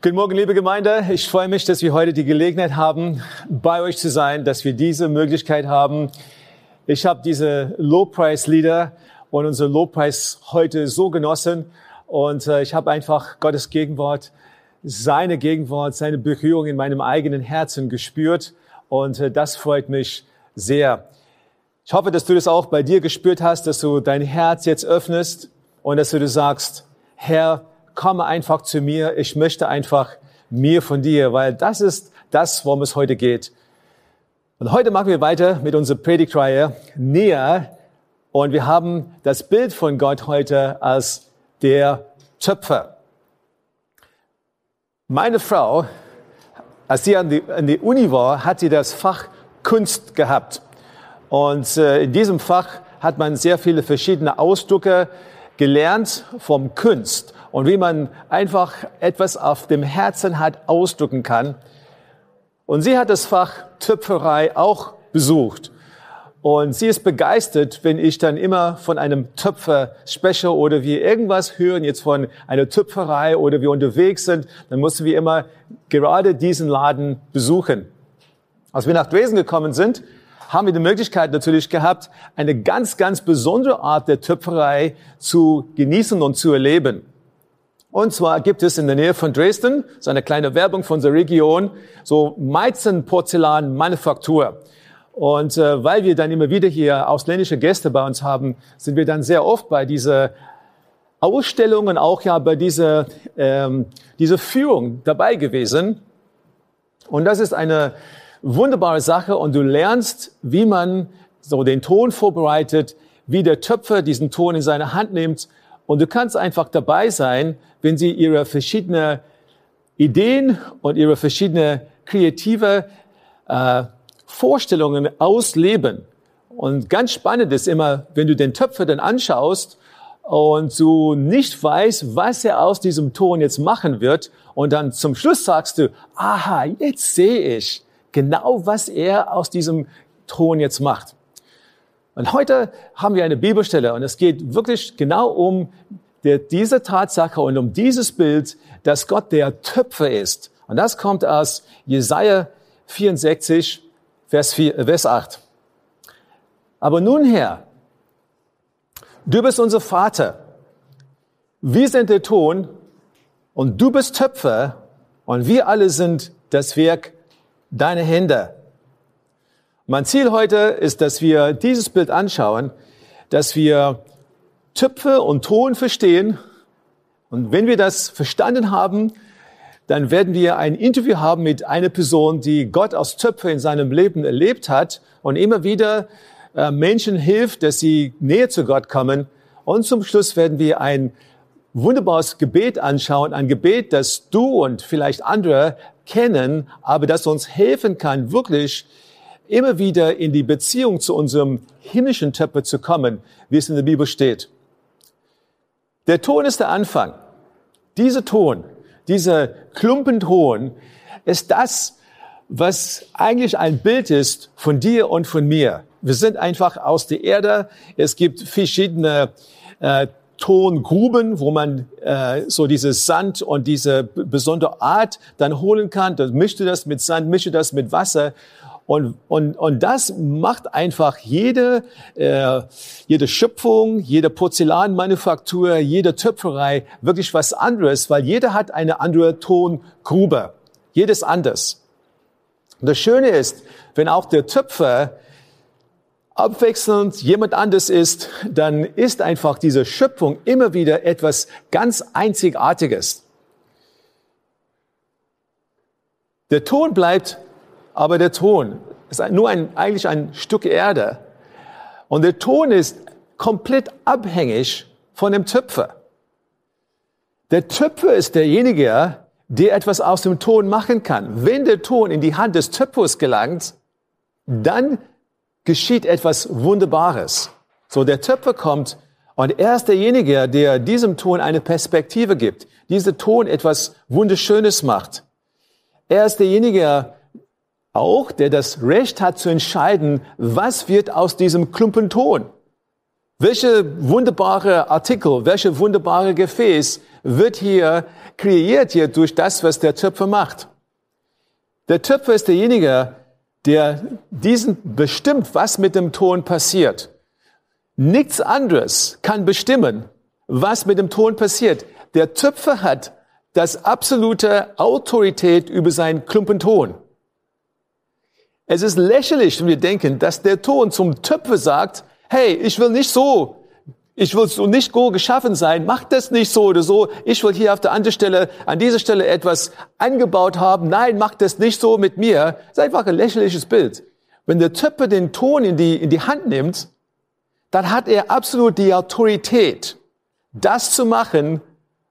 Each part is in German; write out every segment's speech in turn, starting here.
Guten Morgen, liebe Gemeinde. Ich freue mich, dass wir heute die Gelegenheit haben, bei euch zu sein, dass wir diese Möglichkeit haben. Ich habe diese Low-Price-Lieder und unsere Low-Price heute so genossen und äh, ich habe einfach Gottes Gegenwart, seine Gegenwart, seine Berührung in meinem eigenen Herzen gespürt und äh, das freut mich sehr. Ich hoffe, dass du das auch bei dir gespürt hast, dass du dein Herz jetzt öffnest und dass du sagst, Herr, komme einfach zu mir, ich möchte einfach mir von dir, weil das ist das, worum es heute geht. Und heute machen wir weiter mit unserer Predigtreihe näher und wir haben das Bild von Gott heute als der Töpfer. Meine Frau, als sie an die, an die Uni war, hat sie das Fach Kunst gehabt. Und äh, in diesem Fach hat man sehr viele verschiedene Ausdrücke gelernt vom Kunst und wie man einfach etwas auf dem Herzen hat ausdrücken kann. Und sie hat das Fach Töpferei auch besucht. Und sie ist begeistert, wenn ich dann immer von einem Töpfer spreche oder wir irgendwas hören jetzt von einer Töpferei oder wir unterwegs sind, dann mussten wir immer gerade diesen Laden besuchen. Als wir nach Dresden gekommen sind, haben wir die Möglichkeit natürlich gehabt, eine ganz, ganz besondere Art der Töpferei zu genießen und zu erleben. Und zwar gibt es in der Nähe von Dresden, so eine kleine Werbung von der Region, so Meizen Porzellan Manufaktur. Und äh, weil wir dann immer wieder hier ausländische Gäste bei uns haben, sind wir dann sehr oft bei dieser Ausstellung und auch ja bei dieser, ähm, dieser Führung dabei gewesen. Und das ist eine wunderbare Sache und du lernst, wie man so den Ton vorbereitet, wie der Töpfer diesen Ton in seine Hand nimmt und du kannst einfach dabei sein, wenn sie ihre verschiedenen Ideen und ihre verschiedenen kreative äh, Vorstellungen ausleben. Und ganz spannend ist immer, wenn du den Töpfer dann anschaust und du nicht weißt, was er aus diesem Ton jetzt machen wird und dann zum Schluss sagst du, aha, jetzt sehe ich genau, was er aus diesem Ton jetzt macht. Und heute haben wir eine Bibelstelle und es geht wirklich genau um diese Tatsache und um dieses Bild, dass Gott der Töpfer ist. Und das kommt aus Jesaja 64, Vers, 4, Vers 8. Aber nun Herr, du bist unser Vater. Wir sind der Ton und du bist Töpfer und wir alle sind das Werk deiner Hände. Mein Ziel heute ist, dass wir dieses Bild anschauen, dass wir Töpfe und Ton verstehen. Und wenn wir das verstanden haben, dann werden wir ein Interview haben mit einer Person, die Gott aus Töpfe in seinem Leben erlebt hat und immer wieder äh, Menschen hilft, dass sie näher zu Gott kommen. Und zum Schluss werden wir ein wunderbares Gebet anschauen, ein Gebet, das du und vielleicht andere kennen, aber das uns helfen kann, wirklich immer wieder in die Beziehung zu unserem himmlischen Töpfer zu kommen, wie es in der Bibel steht. Der Ton ist der Anfang. Dieser Ton, dieser Klumpenton ist das, was eigentlich ein Bild ist von dir und von mir. Wir sind einfach aus der Erde. Es gibt verschiedene äh, Tongruben, wo man äh, so dieses Sand und diese besondere Art dann holen kann. Dann mischte das mit Sand, mischte das mit Wasser Und, und, und das macht einfach jede, äh, jede Schöpfung, jede Porzellanmanufaktur, jede Töpferei wirklich was anderes, weil jeder hat eine andere Tongrube. Jedes anders. Und das Schöne ist, wenn auch der Töpfer abwechselnd jemand anders ist, dann ist einfach diese Schöpfung immer wieder etwas ganz Einzigartiges. Der Ton bleibt, aber der Ton ist nur ein, eigentlich ein Stück Erde. Und der Ton ist komplett abhängig von dem Töpfer. Der Töpfer ist derjenige, der etwas aus dem Ton machen kann. Wenn der Ton in die Hand des Töpfers gelangt, dann geschieht etwas Wunderbares. So, der Töpfer kommt und er ist derjenige, der diesem Ton eine Perspektive gibt, dieser Ton etwas Wunderschönes macht. Er ist derjenige auch, der das Recht hat zu entscheiden, was wird aus diesem Klumpen Ton. Welche wunderbare Artikel, welche wunderbare Gefäß wird hier kreiert hier durch das, was der Töpfer macht. Der Töpfer ist derjenige, der diesen bestimmt, was mit dem Ton passiert. Nichts anderes kann bestimmen, was mit dem Ton passiert. Der Töpfer hat das absolute Autorität über seinen Klumpen Ton. Es ist lächerlich, wenn wir denken, dass der Ton zum Töpfer sagt, hey, ich will nicht so ich will so nicht go geschaffen sein. Mach das nicht so oder so. Ich will hier auf der anderen Stelle, an dieser Stelle etwas angebaut haben. Nein, mach das nicht so mit mir. Das ist einfach ein lächerliches Bild. Wenn der Töpfer den Ton in die, in die Hand nimmt, dann hat er absolut die Autorität, das zu machen,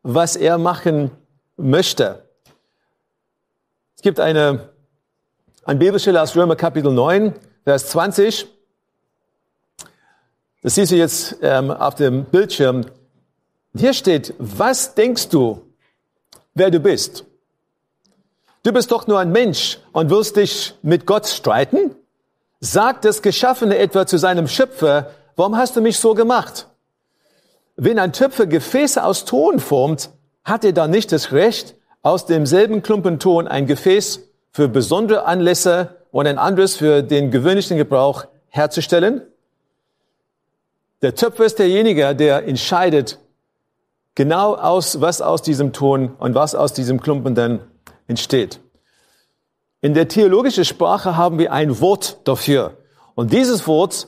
was er machen möchte. Es gibt eine, eine Bibelstelle aus Römer Kapitel 9, Vers 20. Das siehst du jetzt ähm, auf dem Bildschirm. Hier steht, was denkst du, wer du bist? Du bist doch nur ein Mensch und willst dich mit Gott streiten? Sagt das Geschaffene etwa zu seinem Schöpfer, warum hast du mich so gemacht? Wenn ein Töpfer Gefäße aus Ton formt, hat er dann nicht das Recht, aus demselben Klumpenton ein Gefäß für besondere Anlässe und ein anderes für den gewöhnlichen Gebrauch herzustellen? Der Töpfer ist derjenige, der entscheidet genau aus, was aus diesem Ton und was aus diesem Klumpen dann entsteht. In der theologischen Sprache haben wir ein Wort dafür. Und dieses Wort,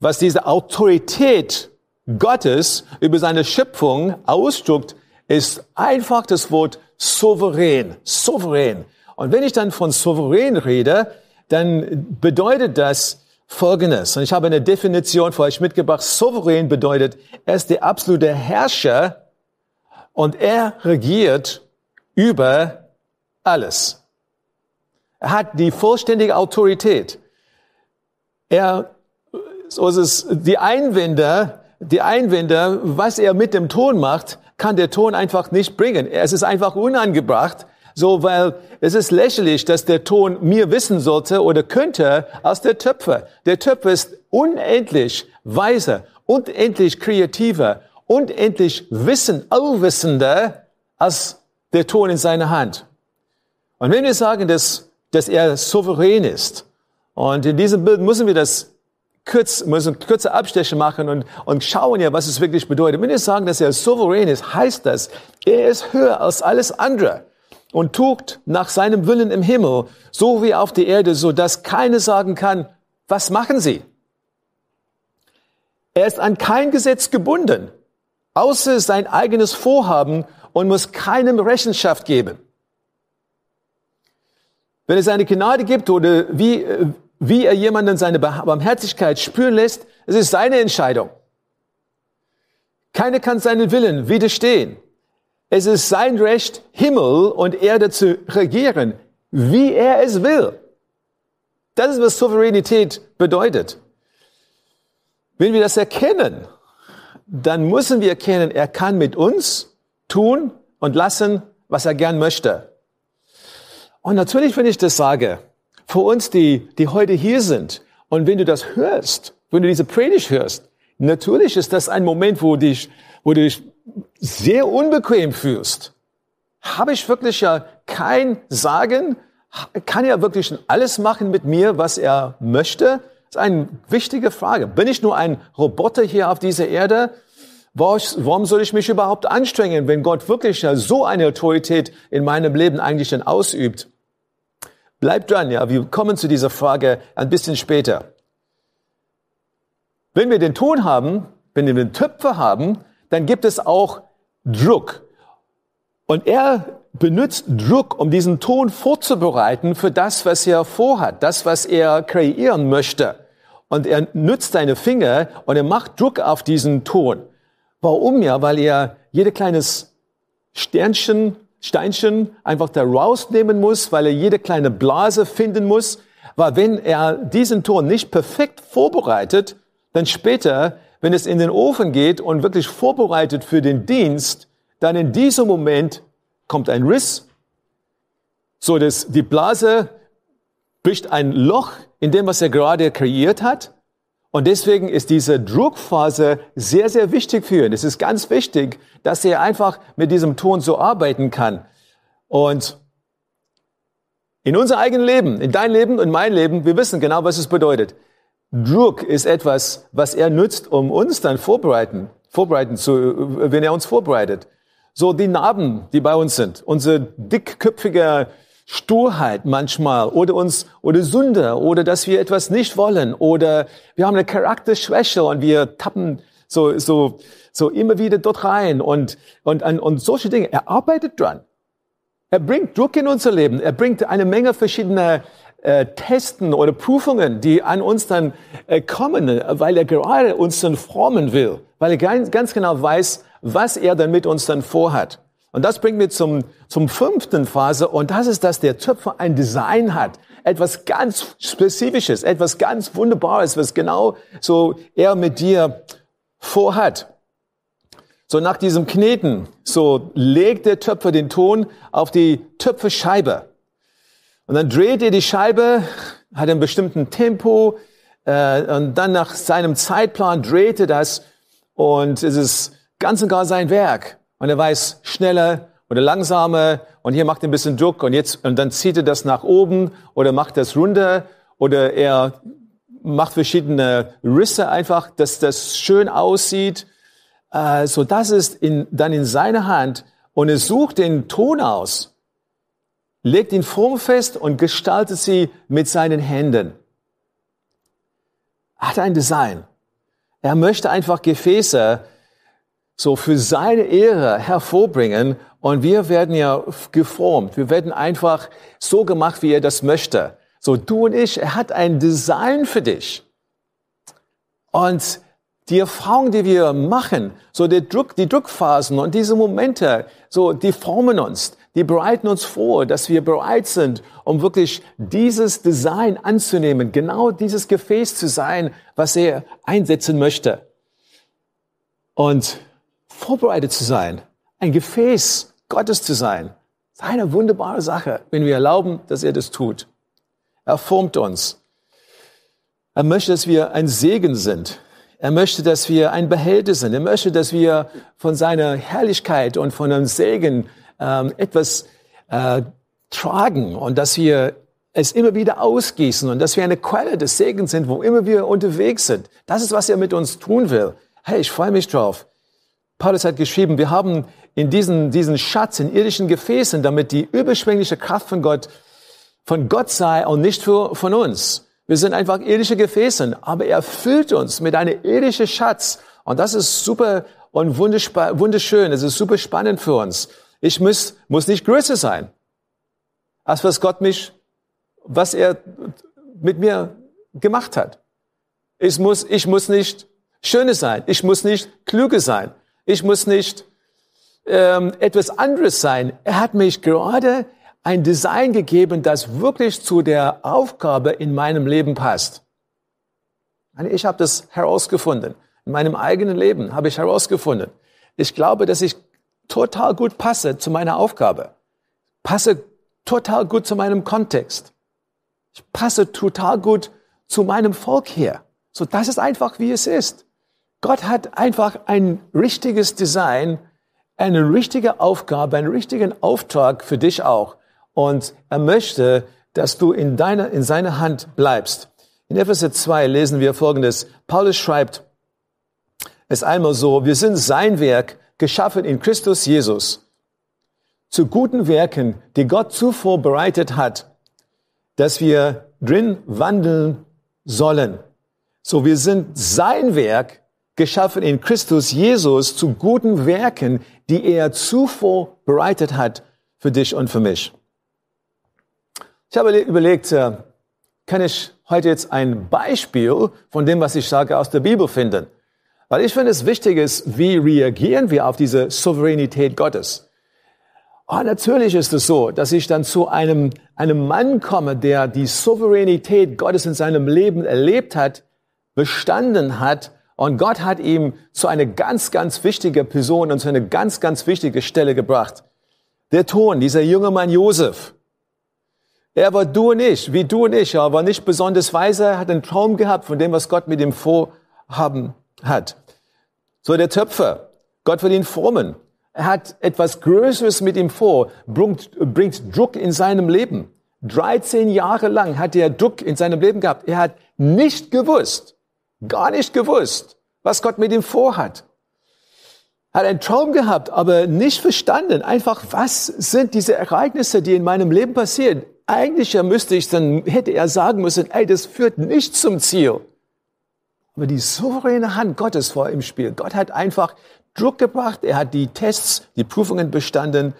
was diese Autorität Gottes über seine Schöpfung ausdrückt, ist einfach das Wort souverän. Souverän. Und wenn ich dann von souverän rede, dann bedeutet das, Folgendes, und ich habe eine Definition für euch mitgebracht. Souverän bedeutet, er ist der absolute Herrscher und er regiert über alles. Er hat die vollständige Autorität. Er, so ist es, die Einwände, die Einwände, was er mit dem Ton macht, kann der Ton einfach nicht bringen. Es ist einfach unangebracht, so, weil es ist lächerlich, dass der Ton mir wissen sollte oder könnte als der Töpfer. Der Töpfer ist unendlich weiser, unendlich kreativer, unendlich wissen, allwissender als der Ton in seiner Hand. Und wenn wir sagen, dass, dass er souverän ist, und in diesem Bild müssen wir das kurz, müssen kurze Abstecher machen und, und schauen ja, was es wirklich bedeutet. Wenn wir sagen, dass er souverän ist, heißt das, er ist höher als alles andere und tut nach seinem Willen im Himmel, so wie auf der Erde, so dass keine sagen kann, was machen Sie? Er ist an kein Gesetz gebunden, außer sein eigenes Vorhaben und muss keinem Rechenschaft geben. Wenn es eine Gnade gibt oder wie, wie er jemanden seine Barmherzigkeit spüren lässt, es ist seine Entscheidung. Keiner kann seinen Willen widerstehen. Es ist sein Recht, Himmel und Erde zu regieren, wie er es will. Das ist, was Souveränität bedeutet. Wenn wir das erkennen, dann müssen wir erkennen, er kann mit uns tun und lassen, was er gern möchte. Und natürlich, wenn ich das sage, für uns, die, die heute hier sind, und wenn du das hörst, wenn du diese Predigt hörst, natürlich ist das ein Moment, wo dich, wo du dich sehr unbequem fühlst, habe ich wirklich ja kein Sagen, Kann er wirklich alles machen mit mir, was er möchte? Das ist eine wichtige Frage. Bin ich nur ein Roboter hier auf dieser Erde? Warum soll ich mich überhaupt anstrengen, wenn Gott wirklich so eine Autorität in meinem Leben eigentlich dann ausübt? Bleibt dran, ja. Wir kommen zu dieser Frage ein bisschen später. Wenn wir den Ton haben, wenn wir den Töpfer haben, dann gibt es auch Druck. Und er benutzt Druck, um diesen Ton vorzubereiten für das, was er vorhat, das, was er kreieren möchte. Und er nutzt seine Finger und er macht Druck auf diesen Ton. Warum ja? Weil er jede kleines Sternchen, Steinchen einfach da rausnehmen muss, weil er jede kleine Blase finden muss. Weil wenn er diesen Ton nicht perfekt vorbereitet, dann später, wenn es in den Ofen geht und wirklich vorbereitet für den Dienst, dann in diesem Moment kommt ein Riss, so dass die Blase bricht ein Loch in dem, was er gerade kreiert hat. Und deswegen ist diese Druckphase sehr, sehr wichtig für ihn. Es ist ganz wichtig, dass er einfach mit diesem Ton so arbeiten kann. Und in unser eigenes Leben, in dein Leben und mein Leben, wir wissen genau, was es bedeutet. Druck ist etwas, was er nützt, um uns dann vorbereiten, vorbereiten zu, wenn er uns vorbereitet. So die Narben, die bei uns sind, unsere dickköpfige Sturheit manchmal oder uns oder Sünde oder dass wir etwas nicht wollen oder wir haben eine Charakterschwäche und wir tappen so so so immer wieder dort rein und und und solche Dinge. Er arbeitet dran. Er bringt Druck in unser Leben. Er bringt eine Menge verschiedener äh, Testen oder Prüfungen, die an uns dann äh, kommen, weil er gerade uns dann formen will, weil er ganz, ganz genau weiß, was er dann mit uns dann vorhat. Und das bringt mich zum, zum fünften Phase und das ist, dass der Töpfer ein Design hat. Etwas ganz Spezifisches, etwas ganz Wunderbares, was genau so er mit dir vorhat. So nach diesem Kneten, so legt der Töpfer den Ton auf die Töpferscheibe. Und dann dreht er die Scheibe, hat einen bestimmten Tempo, äh, und dann nach seinem Zeitplan dreht er das und es ist ganz und gar sein Werk. Und er weiß schneller oder langsamer und hier macht er ein bisschen Druck und jetzt, und dann zieht er das nach oben oder macht das runter oder er macht verschiedene Risse einfach, dass das schön aussieht. Äh, so das ist in, dann in seiner Hand und er sucht den Ton aus legt ihn formfest und gestaltet sie mit seinen Händen. Er hat ein Design. Er möchte einfach Gefäße so für seine Ehre hervorbringen und wir werden ja geformt. Wir werden einfach so gemacht, wie er das möchte. So du und ich, er hat ein Design für dich. Und die Erfahrung, die wir machen, so der Druck, die Druckphasen und diese Momente, so die formen uns die bereiten uns vor, dass wir bereit sind, um wirklich dieses Design anzunehmen, genau dieses Gefäß zu sein, was er einsetzen möchte. Und vorbereitet zu sein, ein Gefäß Gottes zu sein, ist eine wunderbare Sache, wenn wir erlauben, dass er das tut. Er formt uns. Er möchte, dass wir ein Segen sind. Er möchte, dass wir ein Behälter sind. Er möchte, dass wir von seiner Herrlichkeit und von einem Segen ähm, etwas äh, tragen und dass wir es immer wieder ausgießen und dass wir eine Quelle des Segens sind, wo immer wir unterwegs sind. Das ist, was er mit uns tun will. Hey, ich freue mich drauf. Paulus hat geschrieben, wir haben in diesen, diesen Schatz in irdischen Gefäßen, damit die überschwängliche Kraft von Gott von Gott sei und nicht für, von uns. Wir sind einfach irdische Gefäße, aber er füllt uns mit einem irdischen Schatz. Und das ist super und wunderschön. Es ist super spannend für uns. Ich muss, muss nicht größer sein, als was Gott mich, was er mit mir gemacht hat. Ich muss, ich muss nicht schöner sein. Ich muss nicht klüger sein. Ich muss nicht ähm, etwas anderes sein. Er hat mich gerade ein Design gegeben, das wirklich zu der Aufgabe in meinem Leben passt. Ich habe das herausgefunden. In meinem eigenen Leben habe ich herausgefunden. Ich glaube, dass ich total gut passe zu meiner Aufgabe. Passe total gut zu meinem Kontext. Ich passe total gut zu meinem Volk hier. So, das ist einfach, wie es ist. Gott hat einfach ein richtiges Design, eine richtige Aufgabe, einen richtigen Auftrag für dich auch. Und er möchte, dass du in deiner, in seiner Hand bleibst. In Epheser 2 lesen wir Folgendes. Paulus schreibt es einmal so, wir sind sein Werk, geschaffen in Christus Jesus, zu guten Werken, die Gott zuvor bereitet hat, dass wir drin wandeln sollen. So, wir sind sein Werk, geschaffen in Christus Jesus zu guten Werken, die er zuvor bereitet hat für dich und für mich. Ich habe überlegt, äh, kann ich heute jetzt ein Beispiel von dem, was ich sage, aus der Bibel finden? Weil ich finde, es wichtig ist, wie reagieren wir auf diese Souveränität Gottes? Oh, natürlich ist es so, dass ich dann zu einem, einem Mann komme, der die Souveränität Gottes in seinem Leben erlebt hat, bestanden hat und Gott hat ihm zu einer ganz, ganz wichtige Person und zu einer ganz, ganz wichtige Stelle gebracht. Der Ton, dieser junge Mann Josef. Er war du und ich, wie du und ich. Er war nicht besonders weise, hat einen Traum gehabt von dem, was Gott mit ihm vorhaben hat. So der Töpfer. Gott will ihn formen. Er hat etwas Größeres mit ihm vor, bringt, bringt Druck in seinem Leben. 13 Jahre lang hat er Druck in seinem Leben gehabt. Er hat nicht gewusst, gar nicht gewusst, was Gott mit ihm vorhat. Hat einen Traum gehabt, aber nicht verstanden. Einfach, was sind diese Ereignisse, die in meinem Leben passieren? Eigentlich müsste ich dann, hätte er sagen müssen, ey, das führt nicht zum Ziel. Aber die souveräne Hand Gottes war im Spiel. Gott hat einfach Druck gebracht. Er hat die Tests, die Prüfungen bestanden.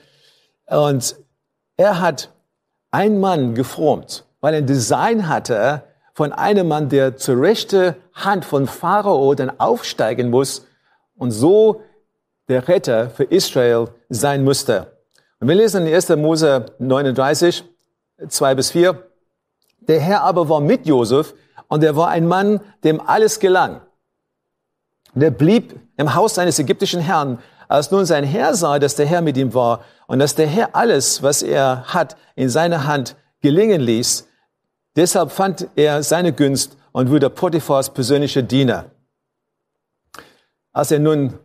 Und er hat einen Mann geformt, weil er ein Design hatte von einem Mann, der zur rechten Hand von Pharao dann aufsteigen muss und so der Retter für Israel sein musste. Und wir lesen in 1. Mose 39, 2 bis 4. Der Herr aber war mit Josef und er war ein Mann, dem alles gelang. Der blieb im Haus seines ägyptischen Herrn. Als nun sein Herr sah, dass der Herr mit ihm war und dass der Herr alles, was er hat, in seiner Hand gelingen ließ, deshalb fand er seine Gunst und wurde Potiphars persönlicher Diener. Als er nun,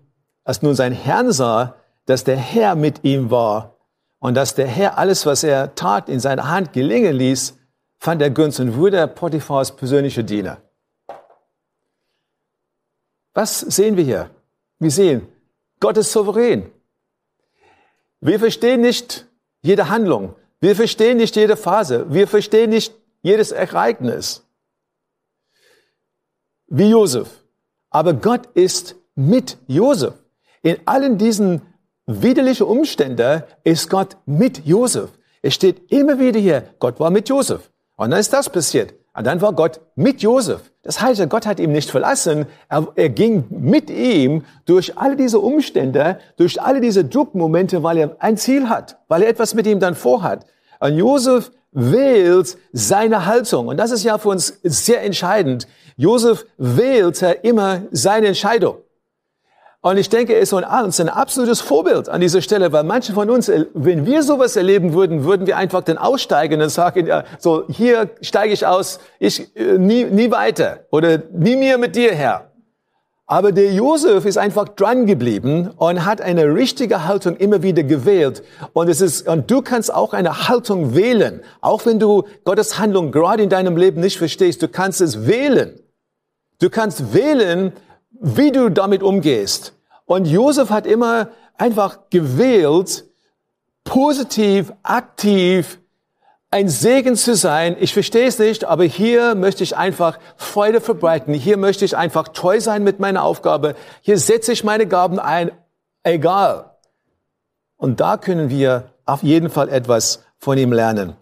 als nun sein Herr sah, dass der Herr mit ihm war und dass der Herr alles, was er tat, in seiner Hand gelingen ließ, fand er Gunst und wurde Potiphars persönlicher Diener. Was sehen wir hier? Wir sehen, Gott ist souverän. Wir verstehen nicht jede Handlung. Wir verstehen nicht jede Phase. Wir verstehen nicht jedes Ereignis. Wie Josef. Aber Gott ist mit Josef. In allen diesen widerlichen Umständen ist Gott mit Josef. Es steht immer wieder hier, Gott war mit Josef. Und dann ist das passiert. Und dann war Gott mit Josef. Das heißt, Gott hat ihn nicht verlassen. Er, er, ging mit ihm durch alle diese Umstände, durch alle diese Druckmomente, weil er ein Ziel hat, weil er etwas mit ihm dann vorhat. Und Josef wählt seine Haltung. Und das ist ja für uns sehr entscheidend. Josef wählte immer seine Entscheidung. Und ich denke, er ist uns ein absolutes Vorbild an dieser Stelle, weil manche von uns, wenn wir sowas erleben würden, würden wir einfach dann aussteigen und sagen, ja, so, hier steige ich aus, ich, äh, nie, nie weiter oder nie mehr mit dir, Herr. Aber der Josef ist einfach dran geblieben und hat eine richtige Haltung immer wieder gewählt. Und es ist, und du kannst auch eine Haltung wählen. Auch wenn du Gottes Handlung gerade in deinem Leben nicht verstehst, du kannst es wählen. Du kannst wählen, wie du damit umgehst. Und Josef hat immer einfach gewählt, positiv, aktiv, ein Segen zu sein. Ich verstehe es nicht, aber hier möchte ich einfach Freude verbreiten. Hier möchte ich einfach treu sein mit meiner Aufgabe. Hier setze ich meine Gaben ein, egal. Und da können wir auf jeden Fall etwas von ihm lernen.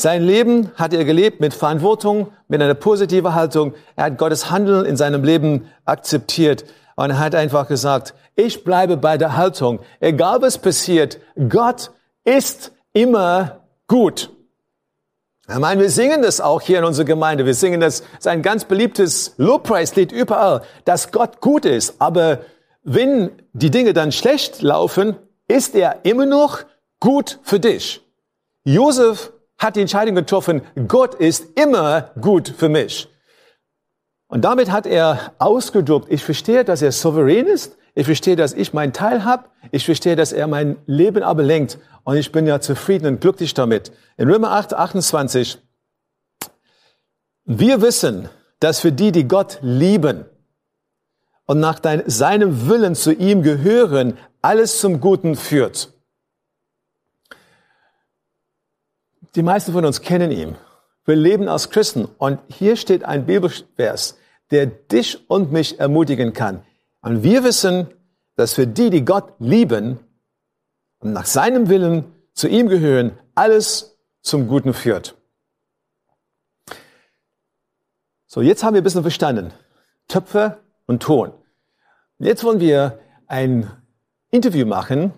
Sein Leben hat er gelebt mit Verantwortung, mit einer positiven Haltung. Er hat Gottes Handeln in seinem Leben akzeptiert und er hat einfach gesagt, ich bleibe bei der Haltung. Egal was passiert, Gott ist immer gut. Ich meine, wir singen das auch hier in unserer Gemeinde. Wir singen das, das ist ein ganz beliebtes Lobpreislied überall, dass Gott gut ist. Aber wenn die Dinge dann schlecht laufen, ist er immer noch gut für dich. Josef hat die Entscheidung getroffen, Gott ist immer gut für mich. Und damit hat er ausgedruckt, ich verstehe, dass er souverän ist, ich verstehe, dass ich meinen Teil habe, ich verstehe, dass er mein Leben aber lenkt und ich bin ja zufrieden und glücklich damit. In Römer 8, 28 Wir wissen, dass für die, die Gott lieben und nach dein, seinem Willen zu ihm gehören, alles zum Guten führt. Die meisten von uns kennen ihn. Wir leben als Christen. Und hier steht ein Bibelvers, der dich und mich ermutigen kann. Und wir wissen, dass für die, die Gott lieben und nach seinem Willen zu ihm gehören, alles zum Guten führt. So, jetzt haben wir ein bisschen verstanden. Töpfe und Ton. Jetzt wollen wir ein Interview machen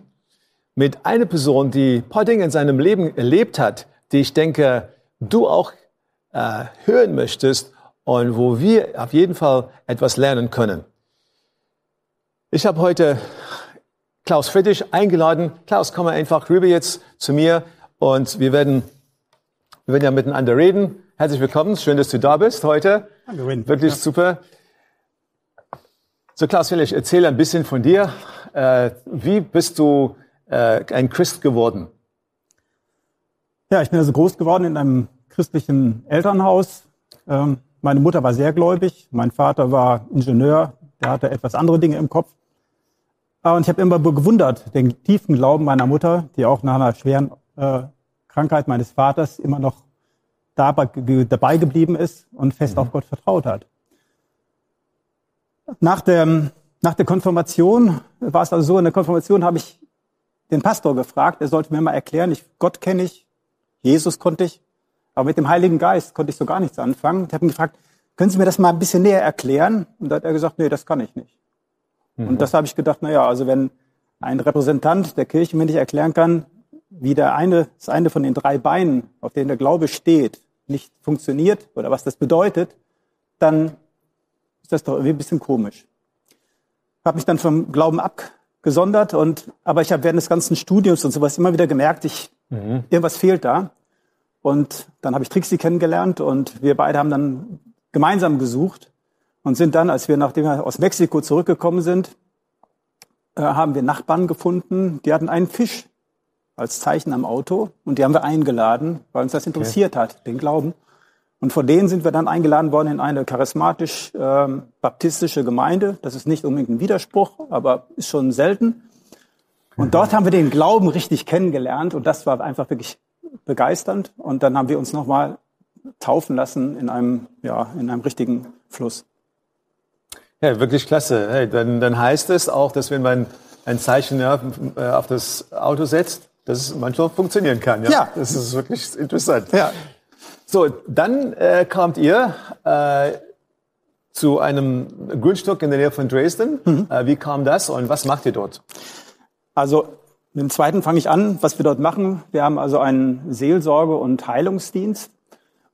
mit einer Person, die ein paar Dinge in seinem Leben erlebt hat, die ich denke, du auch äh, hören möchtest und wo wir auf jeden Fall etwas lernen können. Ich habe heute Klaus Friedrich eingeladen. Klaus, komm mal einfach rüber jetzt zu mir und wir werden, wir werden ja miteinander reden. Herzlich willkommen. Schön, dass du da bist heute. Hallo, Wirklich ja. super. So, Klaus, vielleicht erzähl ein bisschen von dir. Äh, wie bist du äh, ein Christ geworden? Ja, ich bin also groß geworden in einem christlichen Elternhaus. Ähm, meine Mutter war sehr gläubig. Mein Vater war Ingenieur. Der hatte etwas andere Dinge im Kopf. Und ich habe immer gewundert, den tiefen Glauben meiner Mutter, die auch nach einer schweren äh, Krankheit meines Vaters immer noch dabei, dabei geblieben ist und fest mhm. auf Gott vertraut hat. Nach der, nach der Konfirmation war es also so, in der Konfirmation habe ich den Pastor gefragt, er sollte mir mal erklären, ich, Gott kenne ich, Jesus konnte ich, aber mit dem Heiligen Geist konnte ich so gar nichts anfangen. Ich habe ihn gefragt, können Sie mir das mal ein bisschen näher erklären? Und da hat er gesagt, nee, das kann ich nicht. Mhm. Und das habe ich gedacht, na ja, also wenn ein Repräsentant der Kirche mir nicht erklären kann, wie der eine, das eine von den drei Beinen, auf denen der Glaube steht, nicht funktioniert oder was das bedeutet, dann ist das doch irgendwie ein bisschen komisch. Ich habe mich dann vom Glauben abgesondert und aber ich habe während des ganzen Studiums und sowas immer wieder gemerkt, ich mhm. irgendwas fehlt da. Und dann habe ich Trixie kennengelernt und wir beide haben dann gemeinsam gesucht und sind dann, als wir nachdem wir aus Mexiko zurückgekommen sind, äh, haben wir Nachbarn gefunden, die hatten einen Fisch als Zeichen am Auto und die haben wir eingeladen, weil uns das interessiert okay. hat, den Glauben. Und von denen sind wir dann eingeladen worden in eine charismatisch-baptistische ähm, Gemeinde. Das ist nicht unbedingt ein Widerspruch, aber ist schon selten. Und dort haben wir den Glauben richtig kennengelernt und das war einfach wirklich begeisternd. Und dann haben wir uns nochmal taufen lassen in einem, ja, in einem richtigen Fluss. Ja, wirklich klasse. Hey, dann, dann heißt es auch, dass wenn man ein Zeichen ja, auf das Auto setzt, dass es manchmal funktionieren kann. Ja, ja. das ist wirklich interessant. Ja. So, dann äh, kamt ihr äh, zu einem Grundstück in der Nähe von Dresden. Mhm. Äh, wie kam das und was macht ihr dort? Also mit dem zweiten fange ich an, was wir dort machen. Wir haben also einen Seelsorge- und Heilungsdienst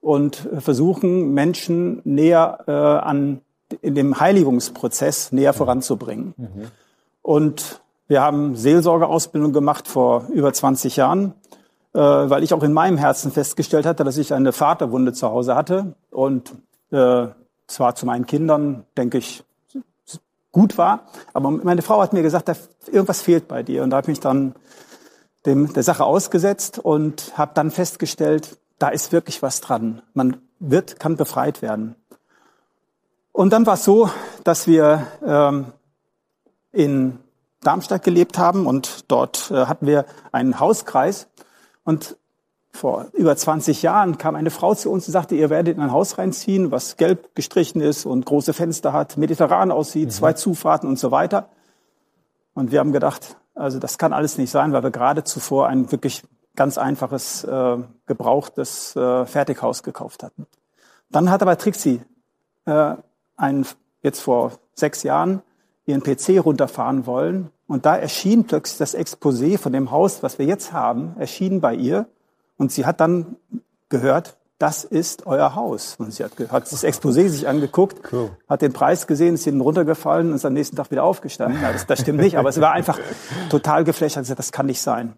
und versuchen Menschen näher äh, an in dem Heiligungsprozess näher voranzubringen. Mhm. Und wir haben Seelsorgeausbildung gemacht vor über 20 Jahren, äh, weil ich auch in meinem Herzen festgestellt hatte, dass ich eine Vaterwunde zu Hause hatte und äh, zwar zu meinen Kindern, denke ich, gut war, aber meine Frau hat mir gesagt, irgendwas fehlt bei dir und da habe ich mich dann dem, der Sache ausgesetzt und habe dann festgestellt, da ist wirklich was dran. Man wird, kann befreit werden. Und dann war es so, dass wir ähm, in Darmstadt gelebt haben und dort äh, hatten wir einen Hauskreis und vor über 20 Jahren kam eine Frau zu uns und sagte, ihr werdet in ein Haus reinziehen, was gelb gestrichen ist und große Fenster hat, mediterran aussieht, mhm. zwei Zufahrten und so weiter. Und wir haben gedacht, also das kann alles nicht sein, weil wir gerade zuvor ein wirklich ganz einfaches, äh, gebrauchtes äh, Fertighaus gekauft hatten. Dann hat aber Trixie äh, ein, jetzt vor sechs Jahren ihren PC runterfahren wollen. Und da erschien plötzlich das Exposé von dem Haus, was wir jetzt haben, erschien bei ihr. Und sie hat dann gehört, das ist euer Haus. Und sie hat, hat das Exposé sich angeguckt, cool. hat den Preis gesehen, ist hinten runtergefallen und ist am nächsten Tag wieder aufgestanden. Ja, das, das stimmt nicht, aber es war einfach total geflasht. Hat gesagt, das kann nicht sein.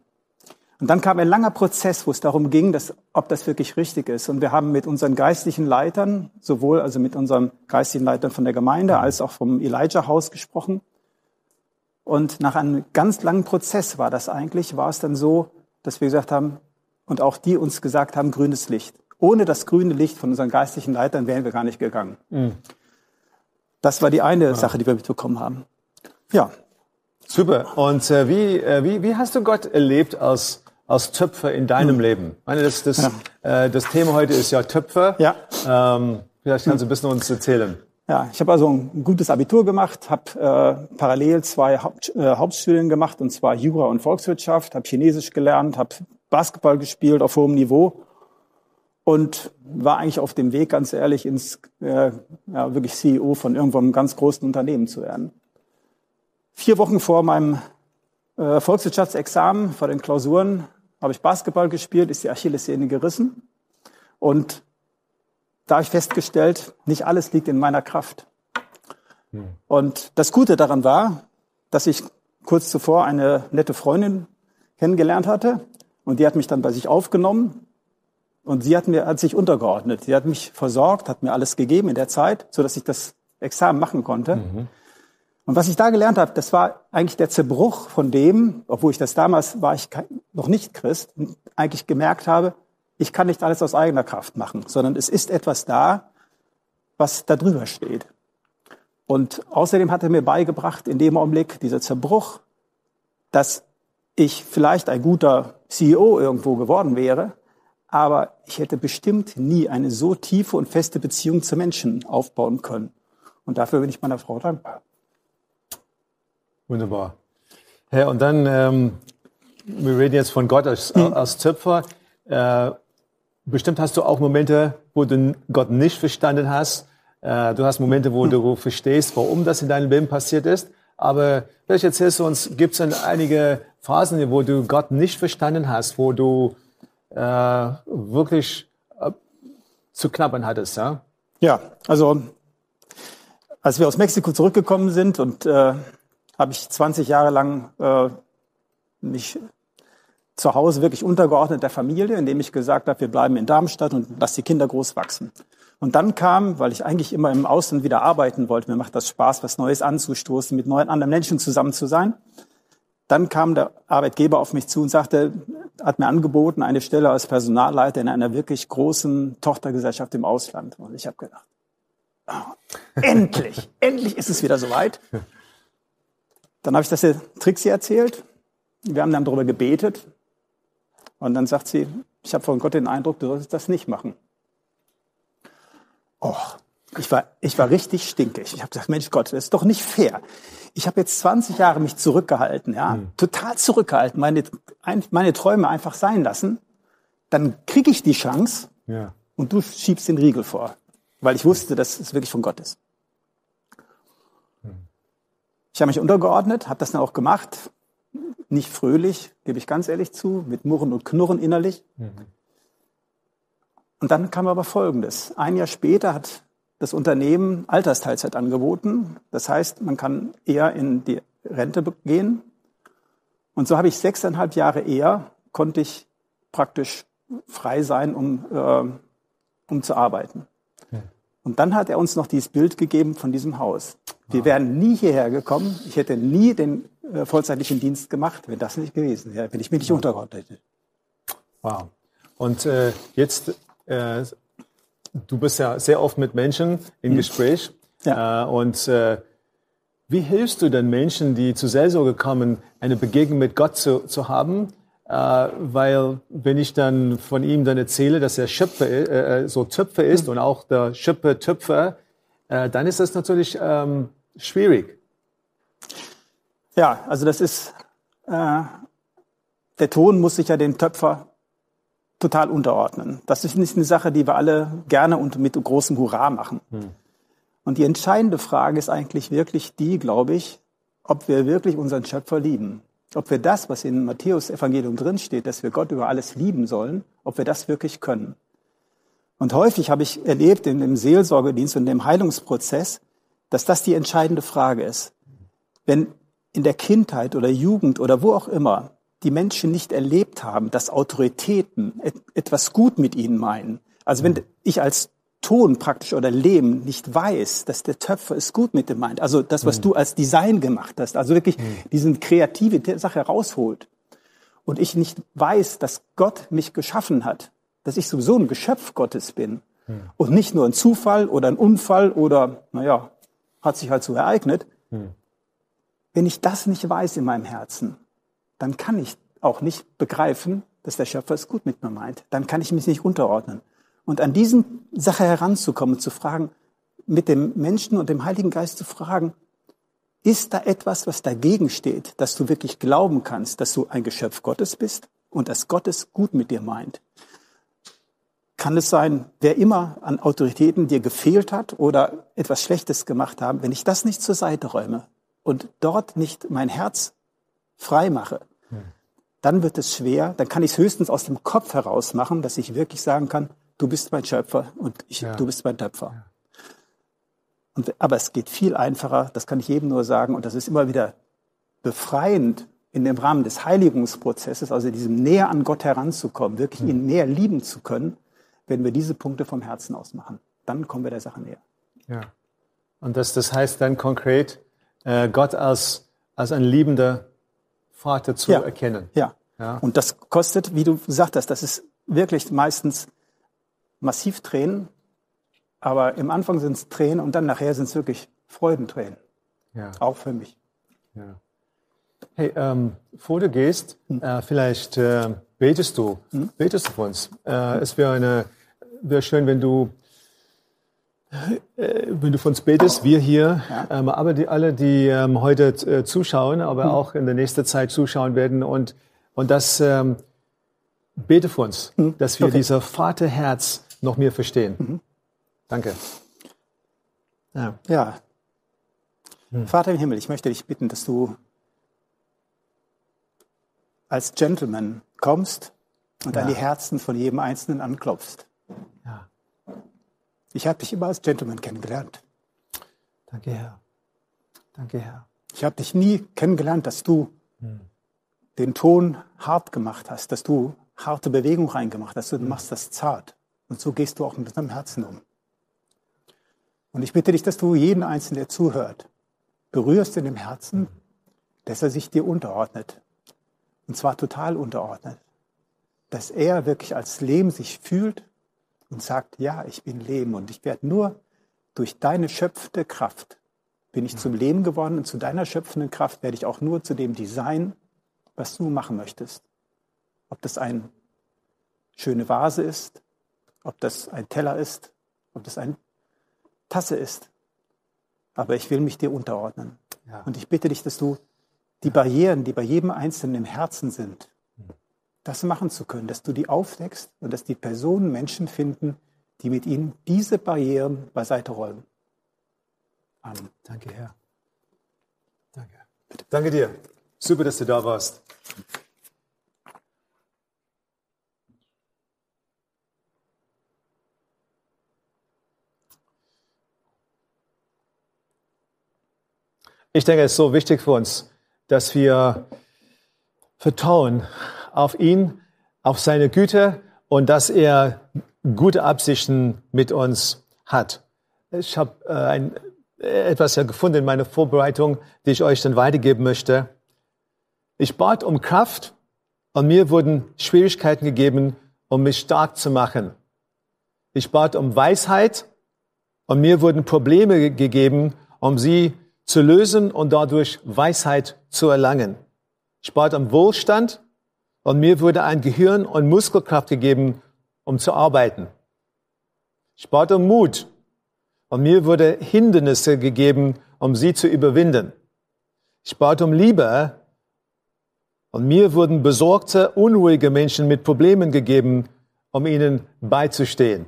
Und dann kam ein langer Prozess, wo es darum ging, dass, ob das wirklich richtig ist. Und wir haben mit unseren geistlichen Leitern, sowohl also mit unseren geistlichen Leitern von der Gemeinde als auch vom Elijah-Haus gesprochen. Und nach einem ganz langen Prozess war das eigentlich, war es dann so, dass wir gesagt haben, und auch die uns gesagt haben, grünes Licht. ohne das grüne Licht von unseren geistlichen Leitern wären wir gar nicht gegangen. Mhm. Das war die eine. Sache, die wir mitbekommen haben. Ja. Super. Und äh, wie, äh, wie, wie hast du Gott erlebt als, als Töpfer in deinem mhm. Leben? Ich meine, das, das, ja. äh, das Thema heute ist ja Töpfer. Ja. Ähm, vielleicht kannst du ein bisschen uns erzählen. Ja, ich habe also ein gutes Abitur gemacht, habe äh, parallel zwei Haupt, äh, Hauptstudien gemacht, und zwar Jura und Volkswirtschaft, habe Chinesisch gelernt, habe Basketball gespielt auf hohem Niveau und war eigentlich auf dem Weg, ganz ehrlich, ins äh, ja, wirklich CEO von irgendeinem ganz großen Unternehmen zu werden. Vier Wochen vor meinem äh, Volkswirtschaftsexamen, vor den Klausuren, habe ich Basketball gespielt, ist die Achillessehne gerissen und da habe ich festgestellt, nicht alles liegt in meiner Kraft. Hm. Und das Gute daran war, dass ich kurz zuvor eine nette Freundin kennengelernt hatte und die hat mich dann bei sich aufgenommen und sie hat mir hat sich untergeordnet. Sie hat mich versorgt, hat mir alles gegeben in der Zeit, so dass ich das Examen machen konnte. Mhm. Und was ich da gelernt habe, das war eigentlich der Zerbruch von dem, obwohl ich das damals war ich noch nicht Christ, eigentlich gemerkt habe, ich kann nicht alles aus eigener Kraft machen, sondern es ist etwas da, was da drüber steht. Und außerdem hat er mir beigebracht, in dem Augenblick, dieser Zerbruch, dass ich vielleicht ein guter CEO irgendwo geworden wäre, aber ich hätte bestimmt nie eine so tiefe und feste Beziehung zu Menschen aufbauen können. Und dafür bin ich meiner Frau dankbar. Wunderbar. Ja, und dann, ähm, wir reden jetzt von Gott als, hm. als Zöpfer. Äh, Bestimmt hast du auch Momente, wo du Gott nicht verstanden hast. Äh, du hast Momente, wo du verstehst, warum das in deinem Leben passiert ist. Aber vielleicht erzählst du uns, gibt es denn einige Phasen, wo du Gott nicht verstanden hast, wo du äh, wirklich äh, zu knabbern hattest, ja? Ja, also als wir aus Mexiko zurückgekommen sind und äh, habe ich 20 Jahre lang äh, mich zu Hause wirklich untergeordnet der Familie, indem ich gesagt habe, wir bleiben in Darmstadt und lass die Kinder groß wachsen. Und dann kam, weil ich eigentlich immer im Ausland wieder arbeiten wollte, mir macht das Spaß, was Neues anzustoßen, mit neuen anderen Menschen zusammen zu sein. Dann kam der Arbeitgeber auf mich zu und sagte, hat mir angeboten, eine Stelle als Personalleiter in einer wirklich großen Tochtergesellschaft im Ausland. Und ich habe gedacht, oh, endlich, endlich ist es wieder soweit. Dann habe ich das der Trixie erzählt. Wir haben dann darüber gebetet. Und dann sagt sie, ich habe von Gott den Eindruck, du solltest das nicht machen. Oh, ich war, ich war richtig stinkig. Ich habe gesagt, Mensch Gott, das ist doch nicht fair. Ich habe jetzt 20 Jahre mich zurückgehalten, ja, mhm. total zurückgehalten, meine, meine Träume einfach sein lassen. Dann kriege ich die Chance ja. und du schiebst den Riegel vor, weil ich wusste, dass es wirklich von Gott ist. Mhm. Ich habe mich untergeordnet, habe das dann auch gemacht, nicht fröhlich, gebe ich ganz ehrlich zu, mit Murren und Knurren innerlich. Mhm. Und dann kam aber Folgendes. Ein Jahr später hat das Unternehmen Altersteilzeit angeboten. Das heißt, man kann eher in die Rente gehen. Und so habe ich sechseinhalb Jahre eher, konnte ich praktisch frei sein, um, äh, um zu arbeiten. Ja. Und dann hat er uns noch dieses Bild gegeben von diesem Haus. Wir wären nie hierher gekommen. Ich hätte nie den äh, vollzeitlichen Dienst gemacht, wenn das nicht gewesen wäre, wenn ich mich nicht untergeordnet hätte. Wow. Und äh, jetzt, äh, du bist ja sehr oft mit Menschen im hm. Gespräch. Ja. Äh, und äh, wie hilfst du denn Menschen, die zur Seelsorge kommen, eine Begegnung mit Gott zu, zu haben? Weil wenn ich dann von ihm dann erzähle, dass er Schöpfer, so Töpfer ist mhm. und auch der Schöpfer Töpfer, dann ist das natürlich ähm, schwierig. Ja, also das ist, der Ton muss sich ja dem Töpfer total unterordnen. Das ist nicht eine Sache, die wir alle gerne und mit großem Hurra machen. Hm. Und die entscheidende Frage ist eigentlich wirklich die, glaube ich, ob wir wirklich unseren Schöpfer lieben. Ob wir das, was in Matthäus Evangelium drinsteht, dass wir Gott über alles lieben sollen, ob wir das wirklich können. Und häufig habe ich erlebt in dem Seelsorgedienst und dem Heilungsprozess, dass das die entscheidende Frage ist. Wenn in der Kindheit oder Jugend oder wo auch immer die Menschen nicht erlebt haben, dass Autoritäten etwas gut mit ihnen meinen. Also wenn ich als Ton praktisch oder Lehm nicht weiß, dass der Töpfer es gut mit dem meint. Also das, was mhm. du als Design gemacht hast, also wirklich mhm. diesen kreative Sache rausholt. Und ich nicht weiß, dass Gott mich geschaffen hat, dass ich sowieso ein Geschöpf Gottes bin hm. und nicht nur ein Zufall oder ein Unfall oder, naja, hat sich halt so ereignet. Hm. Wenn ich das nicht weiß in meinem Herzen, dann kann ich auch nicht begreifen, dass der Schöpfer es gut mit mir meint. Dann kann ich mich nicht unterordnen. Und an diesen Sache heranzukommen, zu fragen, mit dem Menschen und dem Heiligen Geist zu fragen, ist da etwas, was dagegen steht, dass du wirklich glauben kannst, dass du ein Geschöpf Gottes bist und dass Gott es gut mit dir meint? Kann es sein, wer immer an Autoritäten dir gefehlt hat oder etwas Schlechtes gemacht haben, wenn ich das nicht zur Seite räume und dort nicht mein Herz frei mache, dann wird es schwer, dann kann ich es höchstens aus dem Kopf heraus machen, dass ich wirklich sagen kann, du bist mein Schöpfer und ich, ja. du bist mein Töpfer. Ja. Und, aber es geht viel einfacher, das kann ich jedem nur sagen, und das ist immer wieder befreiend in dem Rahmen des Heiligungsprozesses, also diesem näher an Gott heranzukommen, wirklich mhm. ihn näher lieben zu können, wenn wir diese Punkte vom Herzen aus machen. Dann kommen wir der Sache näher. Ja. Und das, das heißt dann konkret, äh, Gott als, als ein liebender Vater zu ja. erkennen. Ja. ja. Und das kostet, wie du gesagt hast, das ist wirklich meistens massiv Tränen, aber im Anfang sind es Tränen und dann nachher sind es wirklich Freudentränen. Ja. Auch für mich. Ja. Hey, ähm, bevor du gehst, hm. äh, vielleicht äh, betest du, hm? betest du für uns. Äh, es wäre eine, wäre schön, wenn du, wenn du für uns betest, wir hier, ja. ähm, aber die, alle, die ähm, heute äh, zuschauen, aber hm. auch in der nächsten Zeit zuschauen werden und, und das, ähm, bete für uns, hm. dass wir okay. dieser Vaterherz noch mehr verstehen. Mhm. Danke. Ja. ja. Hm. Vater im Himmel, ich möchte dich bitten, dass du als Gentleman kommst und ja. an die Herzen von jedem Einzelnen anklopfst. Ich habe dich immer als Gentleman kennengelernt. Danke, Herr. Danke, Herr. Ich habe dich nie kennengelernt, dass du hm. den Ton hart gemacht hast, dass du harte Bewegung reingemacht hast. Du hm. machst das zart. Und so gehst du auch mit deinem Herzen um. Und ich bitte dich, dass du jeden Einzelnen, der zuhört, berührst in dem Herzen, dass er sich dir unterordnet. Und zwar total unterordnet. Dass er wirklich als Leben sich fühlt und sagt, ja, ich bin Leben und ich werde nur durch deine schöpfende Kraft bin ich zum Leben geworden und zu deiner schöpfenden Kraft werde ich auch nur zu dem Design, was du machen möchtest. Ob das eine schöne Vase ist, ob das ein Teller ist, ob das eine Tasse ist. Aber ich will mich dir unterordnen. Ja. Und ich bitte dich, dass du die Barrieren, die bei jedem Einzelnen im Herzen sind, das machen zu können, dass du die aufdeckst und dass die Personen Menschen finden, die mit ihnen diese Barrieren beiseite räumen. Amen. Danke, Herr. Danke. Bitte. Danke dir. Super, dass du da warst. Ich denke, es ist so wichtig für uns, dass wir vertrauen auf ihn, auf seine Güte und dass er gute Absichten mit uns hat. Ich habe äh, ein, etwas ja gefunden in meiner Vorbereitung, die ich euch dann weitergeben möchte. Ich bat um Kraft und mir wurden Schwierigkeiten gegeben, um mich stark zu machen. Ich bat um Weisheit und mir wurden Probleme gegeben, um sie zu lösen und dadurch Weisheit zu erlangen. Ich bat um Wohlstand und mir wurde ein Gehirn und Muskelkraft gegeben, um zu arbeiten. Bat um Mut und mir wurde Hindernisse gegeben, um sie zu überwinden. Ich bat um Liebe und mir wurden besorgte, unruhige Menschen mit Problemen gegeben, um ihnen beizustehen.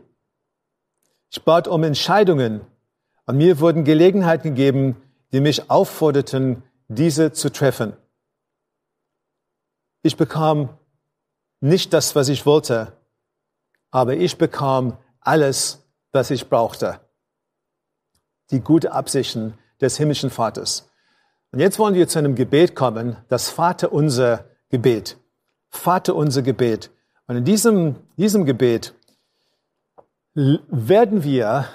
Ich bat um Entscheidungen und mir wurden Gelegenheiten gegeben, die mich aufforderten, diese zu treffen. Ich bekam nicht das, was ich wollte, aber ich bekam alles, was ich brauchte. Die gute Absichten des himmlischen Vaters. Und jetzt wollen wir zu einem Gebet kommen, das Vater unser Gebet. Vater unser Gebet. Und in diesem, diesem Gebet werden wir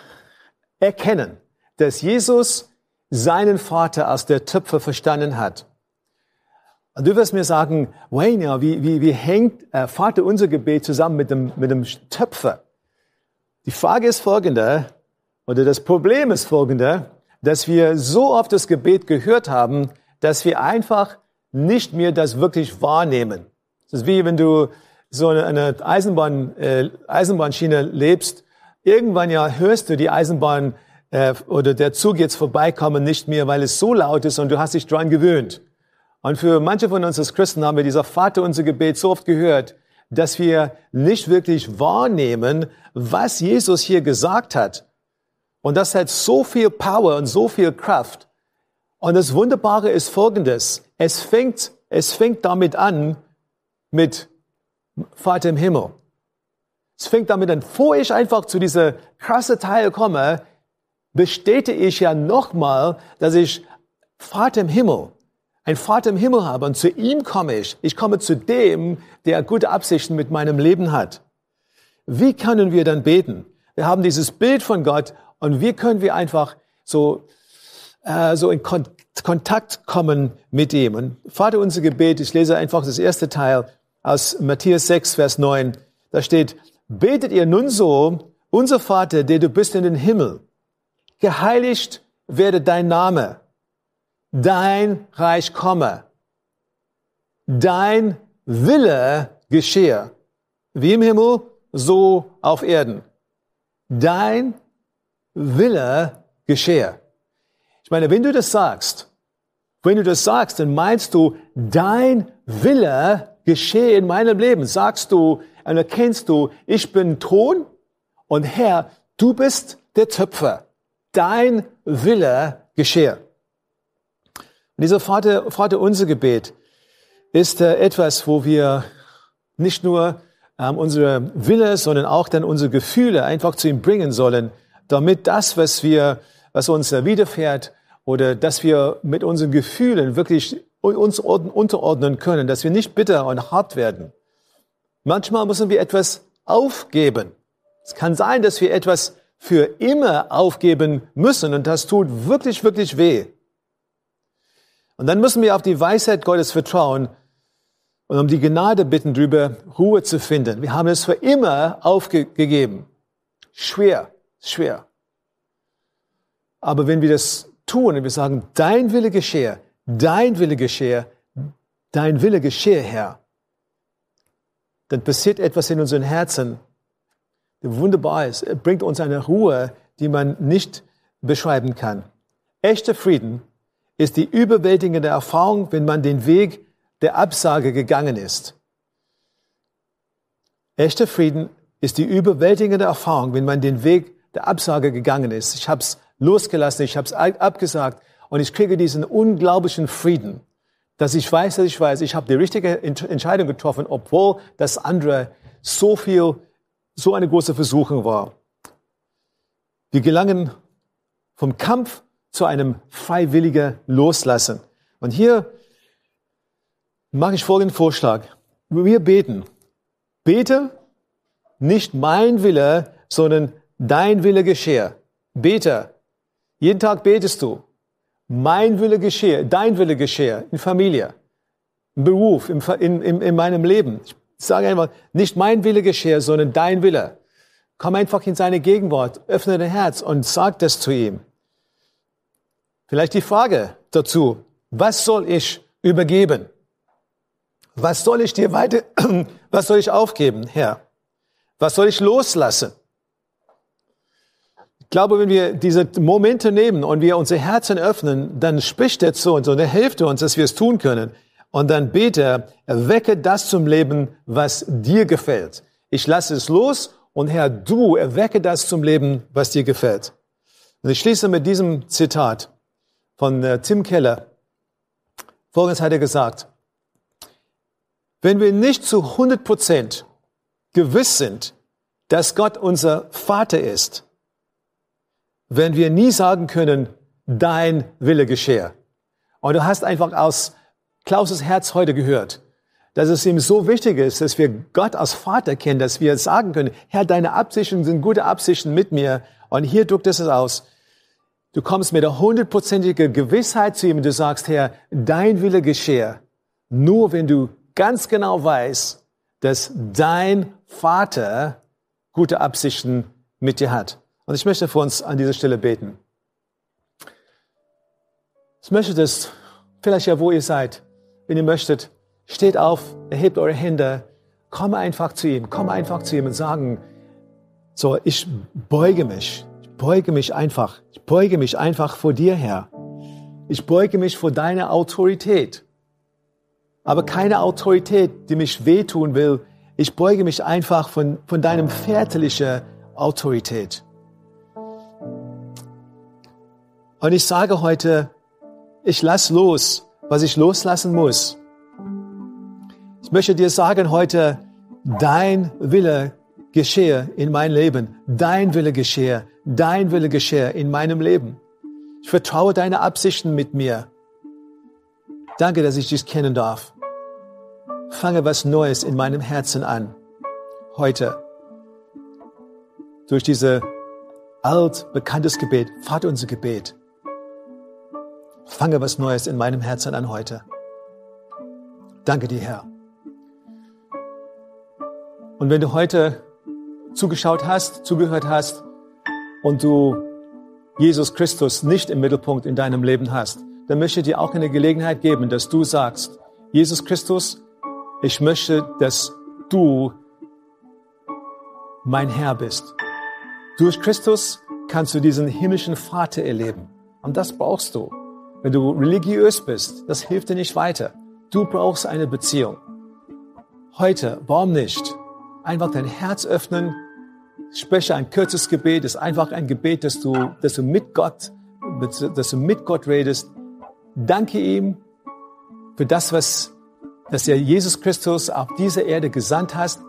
erkennen, dass Jesus seinen Vater als der Töpfer verstanden hat. Du wirst mir sagen, Wayne, ja, wie, wie, wie hängt äh, Vater unser Gebet zusammen mit dem, mit dem Töpfer? Die Frage ist folgende, oder das Problem ist folgende, dass wir so oft das Gebet gehört haben, dass wir einfach nicht mehr das wirklich wahrnehmen. Das ist wie wenn du so eine Eisenbahn, äh, Eisenbahnschiene lebst. Irgendwann ja hörst du die Eisenbahn äh, oder der Zug jetzt vorbeikommen nicht mehr, weil es so laut ist und du hast dich dran gewöhnt. Und für manche von uns als Christen haben wir dieser Vater unser Gebet so oft gehört, dass wir nicht wirklich wahrnehmen, was Jesus hier gesagt hat. Und das hat so viel Power und so viel Kraft. Und das Wunderbare ist Folgendes. Es fängt, es fängt damit an mit Vater im Himmel. Es fängt damit an, bevor ich einfach zu dieser krasse Teil komme, bestätige ich ja nochmal, dass ich Vater im Himmel ein Vater im Himmel habe und zu ihm komme ich. Ich komme zu dem, der gute Absichten mit meinem Leben hat. Wie können wir dann beten? Wir haben dieses Bild von Gott und wie können wir einfach so, äh, so in Kon Kontakt kommen mit ihm? Und Vater, unser Gebet, ich lese einfach das erste Teil aus Matthäus 6, Vers 9. Da steht, betet ihr nun so, unser Vater, der du bist in den Himmel, geheiligt werde dein Name dein Reich komme, dein Wille geschehe, wie im Himmel, so auf Erden. Dein Wille geschehe. Ich meine, wenn du das sagst, wenn du das sagst, dann meinst du, dein Wille geschehe in meinem Leben. Sagst du erkennst du, ich bin Ton und Herr, du bist der Töpfer. Dein Wille geschehe. Und dieser Vater, Vater unser Gebet ist äh, etwas, wo wir nicht nur ähm, unsere Wille, sondern auch dann unsere Gefühle einfach zu ihm bringen sollen, damit das, was wir, was uns widerfährt oder dass wir mit unseren Gefühlen wirklich uns unterordnen können, dass wir nicht bitter und hart werden. Manchmal müssen wir etwas aufgeben. Es kann sein, dass wir etwas für immer aufgeben müssen und das tut wirklich, wirklich weh. Und dann müssen wir auf die Weisheit Gottes vertrauen und um die Gnade bitten, darüber Ruhe zu finden. Wir haben es für immer aufgegeben. Schwer, schwer. Aber wenn wir das tun und wir sagen, dein Wille geschehe, dein Wille geschehe, dein Wille geschehe, Herr, dann passiert etwas in unseren Herzen, der wunderbar ist. Er bringt uns eine Ruhe, die man nicht beschreiben kann. Echter Frieden ist die überwältigende Erfahrung, wenn man den Weg der Absage gegangen ist. Echter Frieden ist die überwältigende Erfahrung, wenn man den Weg der Absage gegangen ist. Ich habe es losgelassen, ich habe es abgesagt und ich kriege diesen unglaublichen Frieden, dass ich weiß, dass ich weiß, ich habe die richtige Entscheidung getroffen, obwohl das andere so viel, so eine große Versuchung war. Wir gelangen vom Kampf zu einem freiwilligen Loslassen. Und hier mache ich folgenden Vorschlag. Wir beten. Bete nicht mein Wille, sondern dein Wille geschehe. Bete. Jeden Tag betest du. Mein Wille geschehe, dein Wille geschehe, in Familie, im Beruf, in, in, in meinem Leben. Ich sage einfach, nicht mein Wille geschehe, sondern dein Wille. Komm einfach in seine Gegenwart, öffne dein Herz und sag das zu ihm. Vielleicht die Frage dazu, was soll ich übergeben? Was soll ich dir weiter, was soll ich aufgeben, Herr? Was soll ich loslassen? Ich glaube, wenn wir diese Momente nehmen und wir unsere Herzen öffnen, dann spricht er zu uns und er hilft uns, dass wir es tun können. Und dann bete, erwecke das zum Leben, was dir gefällt. Ich lasse es los und Herr, du erwecke das zum Leben, was dir gefällt. Und ich schließe mit diesem Zitat von äh, Tim Keller. Folgendes hat er gesagt. Wenn wir nicht zu 100 Prozent gewiss sind, dass Gott unser Vater ist, werden wir nie sagen können, dein Wille geschehe. Und du hast einfach aus Klauses Herz heute gehört, dass es ihm so wichtig ist, dass wir Gott als Vater kennen, dass wir sagen können, Herr, deine Absichten sind gute Absichten mit mir. Und hier drückt es aus. Du kommst mit der hundertprozentigen Gewissheit zu ihm und du sagst, Herr, dein Wille geschehe. Nur wenn du ganz genau weißt, dass dein Vater gute Absichten mit dir hat. Und ich möchte für uns an dieser Stelle beten. Ich möchte, dass vielleicht ja, wo ihr seid, wenn ihr möchtet, steht auf, erhebt eure Hände, komm einfach zu ihm, komm einfach zu ihm und sagen, so, ich beuge mich, ich beuge mich einfach, ich beuge mich einfach vor dir, Herr. Ich beuge mich vor deiner Autorität. Aber keine Autorität, die mich wehtun will. Ich beuge mich einfach von, von deinem väterlichen Autorität. Und ich sage heute, ich lass los, was ich loslassen muss. Ich möchte dir sagen heute, dein Wille geschehe in mein Leben. Dein Wille geschehe. Dein Wille geschehe in meinem Leben. Ich vertraue deine Absichten mit mir. Danke, dass ich dich kennen darf. Fange was Neues in meinem Herzen an. Heute. Durch diese altbekanntes Gebet, Vater unser Gebet. Fange was Neues in meinem Herzen an heute. Danke dir, Herr. Und wenn du heute zugeschaut hast, zugehört hast und du Jesus Christus nicht im Mittelpunkt in deinem Leben hast, dann möchte ich dir auch eine Gelegenheit geben, dass du sagst, Jesus Christus, ich möchte, dass du mein Herr bist. Durch Christus kannst du diesen himmlischen Vater erleben. Und das brauchst du. Wenn du religiös bist, das hilft dir nicht weiter. Du brauchst eine Beziehung. Heute, warum nicht? Einfach dein Herz öffnen spreche ein kurzes Gebet, ist einfach ein Gebet, dass du, dass du mit Gott, dass du mit Gott redest. Danke ihm für das, was, dass er Jesus Christus auf diese Erde gesandt hast.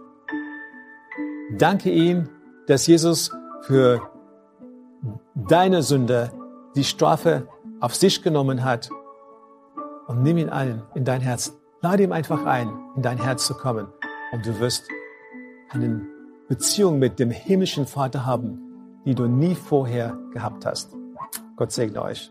Danke ihm, dass Jesus für deine Sünde die Strafe auf sich genommen hat. Und nimm ihn ein in dein Herz. Lade ihm einfach ein, in dein Herz zu kommen. Und du wirst einen Beziehung mit dem himmlischen Vater haben, die du nie vorher gehabt hast. Gott segne euch.